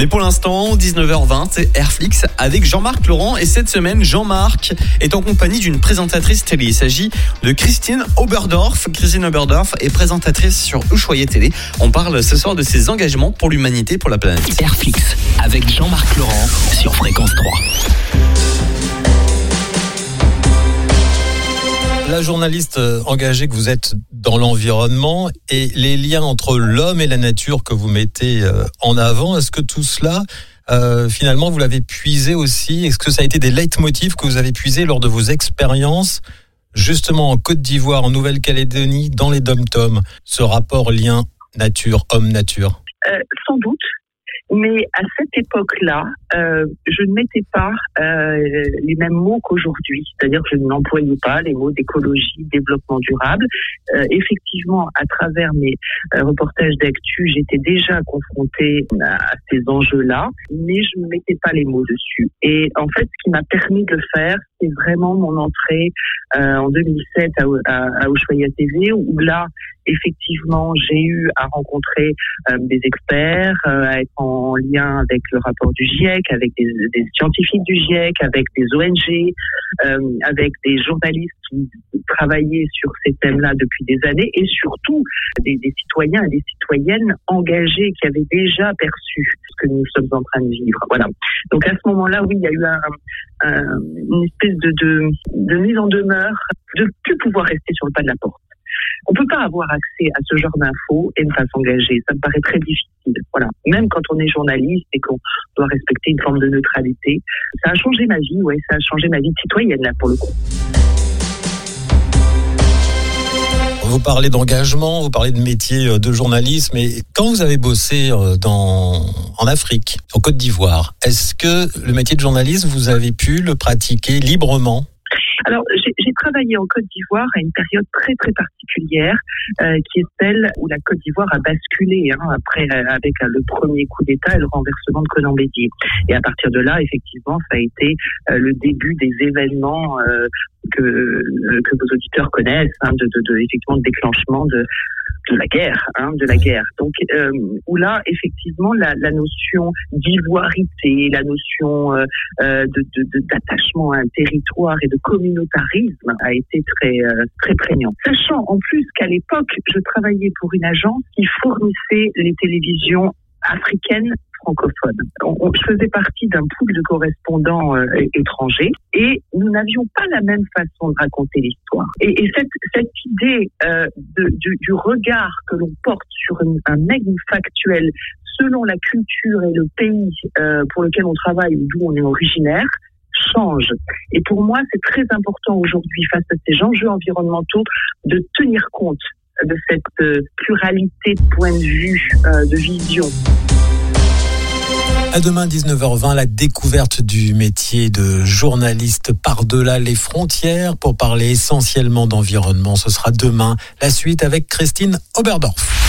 Mais pour l'instant, 19h20, c'est Airflix avec Jean-Marc Laurent. Et cette semaine, Jean-Marc est en compagnie d'une présentatrice télé. Il s'agit de Christine Oberdorf. Christine Oberdorf est présentatrice sur Ushuaïa Télé. On parle ce soir de ses engagements pour l'humanité, pour la planète. Airflix avec Jean-Marc Laurent sur Fréquence 3. La journaliste euh, engagée que vous êtes dans l'environnement et les liens entre l'homme et la nature que vous mettez euh, en avant, est-ce que tout cela, euh, finalement, vous l'avez puisé aussi? Est-ce que ça a été des leitmotifs que vous avez puisés lors de vos expériences justement en Côte d'Ivoire, en Nouvelle-Calédonie, dans les dom-toms, ce rapport lien nature-homme-nature? Sans doute, mais à cette époque-là, euh, je ne mettais pas euh, les mêmes mots qu'aujourd'hui, c'est-à-dire que je n'employais pas les mots d'écologie, développement durable. Euh, effectivement, à travers mes euh, reportages d'actu, j'étais déjà confrontée à ces enjeux-là, mais je ne mettais pas les mots dessus. Et en fait, ce qui m'a permis de le faire, c'est vraiment mon entrée euh, en 2007 à, à, à Ushuaïa TV, où là, effectivement, j'ai eu à rencontrer euh, des experts, euh, à être en lien avec le rapport du GIEC, avec des, des scientifiques du GIEC, avec des ONG, euh, avec des journalistes qui travaillaient sur ces thèmes-là depuis des années, et surtout des, des, citoyens et des citoyennes engagés qui avaient déjà perçu ce que nous sommes en train de vivre. Voilà. Donc à ce moment-là, oui, il y a eu un, un, une espèce de, de, de mise en demeure de plus pouvoir rester sur le pas de la porte. On peut pas avoir accès à ce genre d'infos et ne pas s'engager. Ça me paraît très difficile. Voilà. Même quand on est journaliste et qu'on doit respecter une forme de neutralité. Ça a changé ma vie, ouais. Ça a changé ma vie de citoyenne, là, pour le coup. Vous parlez d'engagement, vous parlez de métier euh, de journalisme, et quand vous avez bossé euh, dans, en Afrique, en Côte d'Ivoire, est-ce que le métier de journaliste, vous avez pu le pratiquer librement? Alors, j'ai travaillé en Côte d'Ivoire à une période très très particulière, euh, qui est celle où la Côte d'Ivoire a basculé hein, après euh, avec euh, le premier coup d'État et le renversement de Conan Bédier. Et à partir de là, effectivement, ça a été euh, le début des événements euh, que que vos auditeurs connaissent, hein, de, de, de, effectivement de déclenchement de de la guerre, hein, de la guerre. Donc euh, où là effectivement la, la notion d'ivoirité, la notion euh, de, de, d'attachement à un territoire et de communautarisme a été très euh, très prégnant. Sachant en plus qu'à l'époque je travaillais pour une agence qui fournissait les télévisions africaines francophones. On, on, je faisais partie d'un pool de correspondants euh, étrangers et nous n'avions pas la même façon de raconter l'histoire. Et, et cette, cette, idée euh, de, du, du, regard que l'on porte sur une, un aigle factuel selon la culture et le pays euh, pour lequel on travaille ou d'où on est originaire change. Et pour moi, c'est très important aujourd'hui, face à ces enjeux environnementaux, de tenir compte de cette euh, pluralité de points de vue, euh, de vision. À demain 19h20, la découverte du métier de journaliste par-delà les frontières pour parler essentiellement d'environnement. Ce sera demain la suite avec Christine Oberdorf.